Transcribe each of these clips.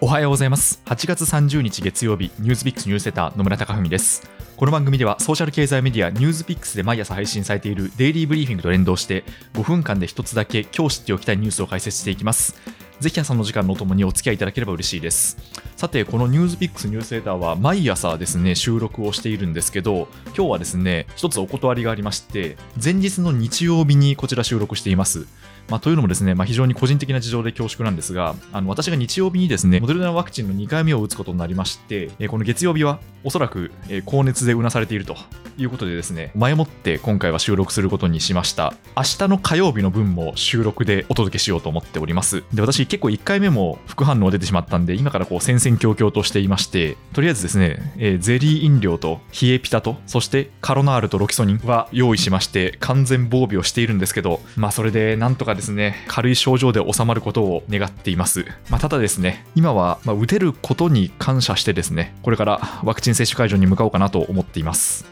おはようございます。8月30日月曜日ニュースピックスニュースセター野村貴文です。この番組ではソーシャル経済メディアニュースピックスで毎朝配信されているデイリーブリーフィングと連動して5分間で一つだけ今日知っておきたいニュースを解説していきます。ぜひ朝の時間のともにお付き合いいただければ嬉しいです。さてこのニュースピックスニュースセーターは毎朝ですね収録をしているんですけど今日はですね一つお断りがありまして前日の日曜日にこちら収録しています。まあ、というのもですね、まあ、非常に個人的な事情で恐縮なんですが、あの私が日曜日にですね、モデルナワクチンの2回目を打つことになりまして、えこの月曜日はおそらく、え高熱でうなされているということでですね、前もって今回は収録することにしました。明日の火曜日の分も収録でお届けしようと思っております。で、私結構1回目も副反応出てしまったんで、今からこう戦々恐々としていまして、とりあえずですね、えー、ゼリー飲料と冷えピタと、そしてカロナールとロキソニンは用意しまして、完全防備をしているんですけど、まあそれでなんとかですね、軽い症状で収まることを願っています。まあ、ただですね、今は、ま打てることに感謝してですね、これからワクチン接種会場に向かおうかなと思っています。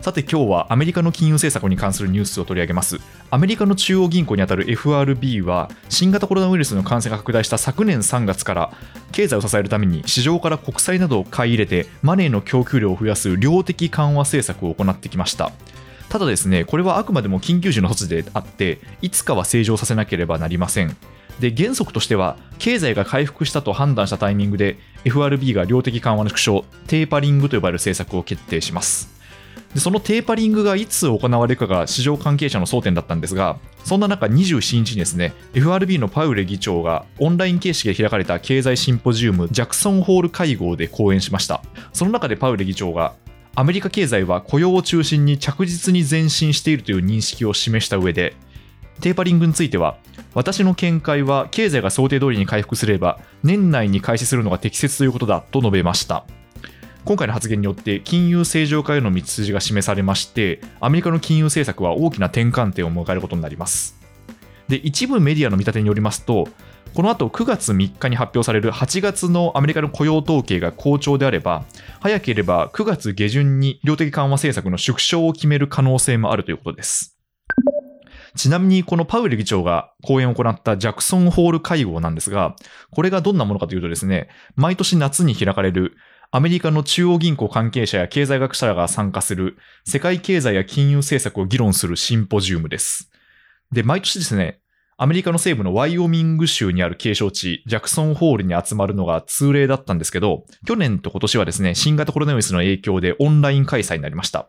さて今日はアメリカの金融政策に関するニュースを取り上げます。アメリカの中央銀行にあたる FRB は新型コロナウイルスの感染が拡大した昨年3月から経済を支えるために市場から国債などを買い入れてマネーの供給量を増やす量的緩和政策を行ってきました。ただですね、これはあくまでも緊急時の措置であって、いつかは正常させなければなりません。で原則としては経済が回復したと判断したタイミングで FRB が量的緩和の縮小テーパリングと呼ばれる政策を決定しますでそのテーパリングがいつ行われるかが市場関係者の争点だったんですがそんな中27日にですね FRB のパウレ議長がオンライン形式で開かれた経済シンポジウムジャクソンホール会合で講演しましたその中でパウレ議長がアメリカ経済は雇用を中心に着実に前進しているという認識を示した上で、テーパリングについては、私の見解は経済が想定通りに回復すれば、年内に開始するのが適切ということだと述べました。今回の発言によって金融正常化への道筋が示されまして、アメリカの金融政策は大きな転換点を迎えることになります。で、一部メディアの見立てによりますと、この後9月3日に発表される8月のアメリカの雇用統計が好調であれば、早ければ9月下旬に量的緩和政策の縮小を決める可能性もあるということです。ちなみにこのパウエル議長が講演を行ったジャクソンホール会合なんですが、これがどんなものかというとですね、毎年夏に開かれるアメリカの中央銀行関係者や経済学者らが参加する世界経済や金融政策を議論するシンポジウムです。で、毎年ですね、アメリカの西部のワイオミング州にある景勝地、ジャクソンホールに集まるのが通例だったんですけど、去年と今年はですね、新型コロナウイルスの影響でオンライン開催になりました。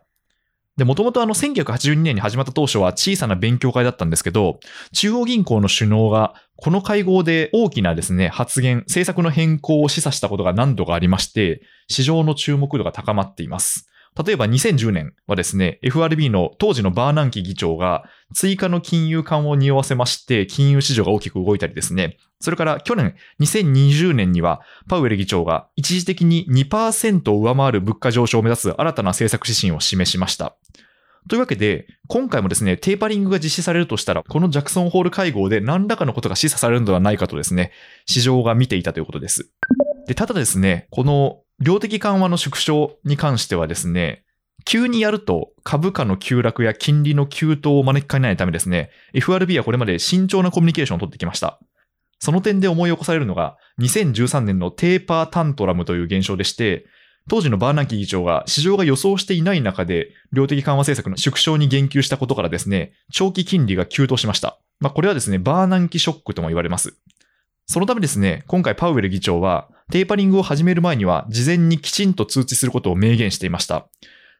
で、もともとあの1982年に始まった当初は小さな勉強会だったんですけど、中央銀行の首脳がこの会合で大きなですね、発言、政策の変更を示唆したことが何度かありまして、市場の注目度が高まっています。例えば2010年はですね、FRB の当時のバーナンキ議長が追加の金融緩和を匂わせまして、金融市場が大きく動いたりですね、それから去年2020年にはパウエル議長が一時的に2%を上回る物価上昇を目指す新たな政策指針を示しました。というわけで、今回もですね、テーパリングが実施されるとしたら、このジャクソンホール会合で何らかのことが示唆されるのではないかとですね、市場が見ていたということです。で、ただですね、この量的緩和の縮小に関してはですね、急にやると株価の急落や金利の急騰を招きかねないためですね、FRB はこれまで慎重なコミュニケーションを取ってきました。その点で思い起こされるのが、2013年のテーパータントラムという現象でして、当時のバーナンキ議長が市場が予想していない中で、量的緩和政策の縮小に言及したことからですね、長期金利が急騰しました。まあ、これはですね、バーナンキショックとも言われます。そのためですね、今回パウエル議長は、テーパリングを始める前には、事前にきちんと通知することを明言していました。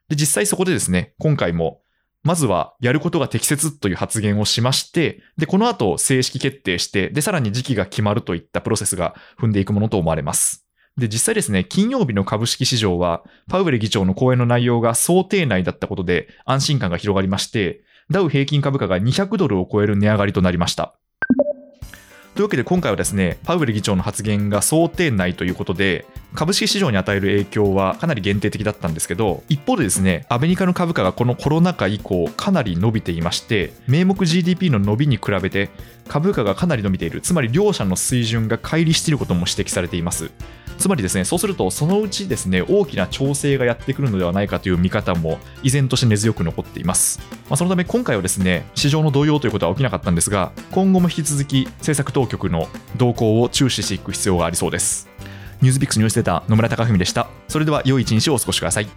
で、実際そこでですね、今回も、まずはやることが適切という発言をしまして、で、この後正式決定して、で、さらに時期が決まるといったプロセスが踏んでいくものと思われます。で、実際ですね、金曜日の株式市場は、パウエル議長の講演の内容が想定内だったことで安心感が広がりまして、ダウ平均株価が200ドルを超える値上がりとなりました。というわけで今回はですね、パウエル議長の発言が想定内ということで、株式市場に与える影響はかなり限定的だったんですけど、一方でですね、アメリカの株価がこのコロナ禍以降かなり伸びていまして、名目 GDP の伸びに比べて株価がかなり伸びている、つまり両者の水準が乖離していることも指摘されています。つまりですね、そうすると、そのうちですね、大きな調整がやってくるのではないかという見方も依然として根強く残っています。まあ、そのため今回はですね、市場の動揺ということは起きなかったんですが、今後も引き続き政策当局の動向を注視していく必要がありそうです。ニュースピックスニュースデータ野村貴文でしたそれでは良い一日をお過ごしください